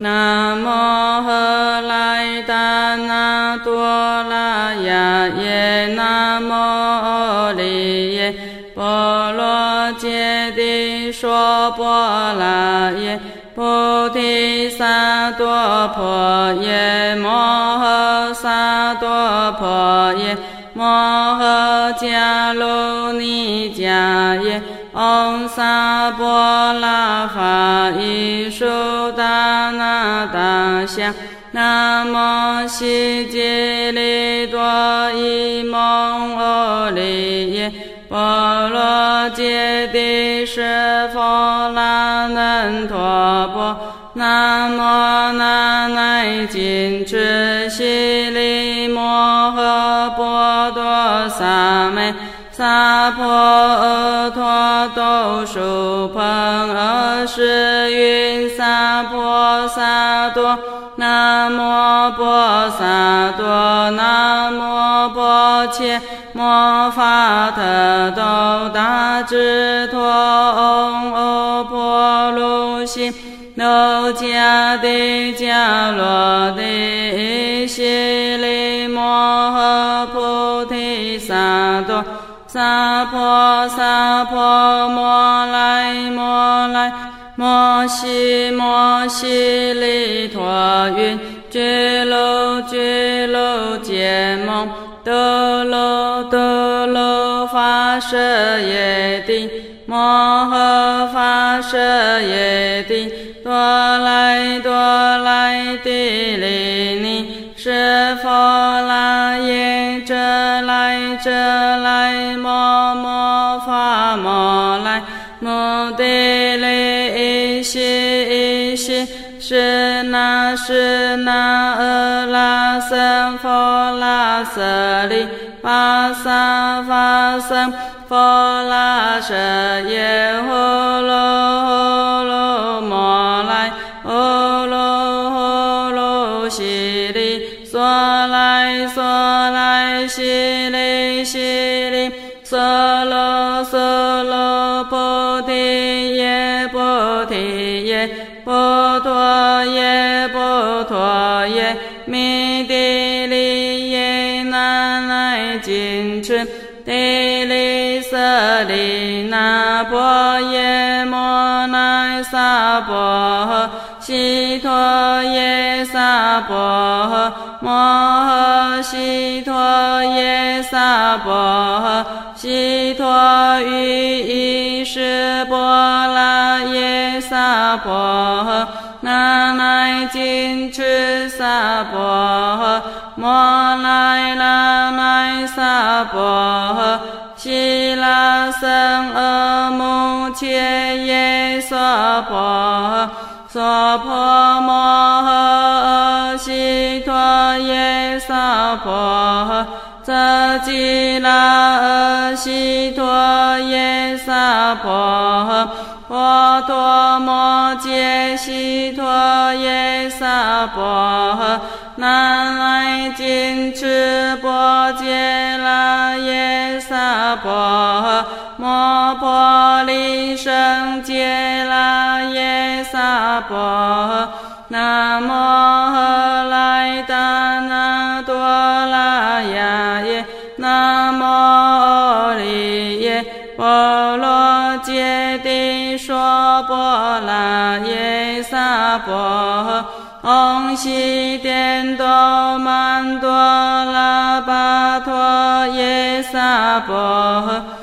南无喝来达那多拉雅耶，南无阿利耶波罗揭谛娑婆拉耶，菩提萨埵婆耶，摩诃萨埵婆耶，摩诃迦卢尼迦耶。唵萨婆拉法伊苏达香，南无悉吉利多伊蒙阿利耶，波罗揭谛是佛那难陀婆，南无那乃谨墀悉利摩诃波多萨美。萨婆诃陀多输朋阿世云萨多，南无婆萨多，南无婆伽摩法特多达智陀唵阿婆卢悉罗迦帝迦罗帝悉利摩诃菩提萨埵。萨婆萨婆摩摩西摩西利陀云，觉罗觉罗揭蒙，得罗得罗法舍耶帝，摩诃法舍耶帝，多来多来帝利尼，是佛那耶遮来遮来利悉悉，是那是那阿拉僧佛拉舍利巴萨法僧佛拉舍耶呼噜呼噜摩来呼噜呼噜悉利娑来娑来悉利悉利娑耶波陀耶波陀耶弥帝利耶那乃谨墀帝利舍利那婆耶摩那萨婆诃。悉陀耶萨婆诃，摩诃悉陀耶萨婆诃，悉陀喻意识波婆诃，那乃谨墀萨婆诃，摩来那乃萨婆诃，悉拉僧阿穆切耶娑婆诃。娑婆摩诃悉陀耶萨婆诃，则吉那阿悉陀耶萨婆诃，波陀摩揭悉陀耶萨婆诃，南无金翅波揭那耶萨婆诃，摩婆利胜揭拉耶萨婆诃，南无波罗揭谛说波罗耶萨婆诃。唵悉殿多曼多拉巴陀耶萨婆诃。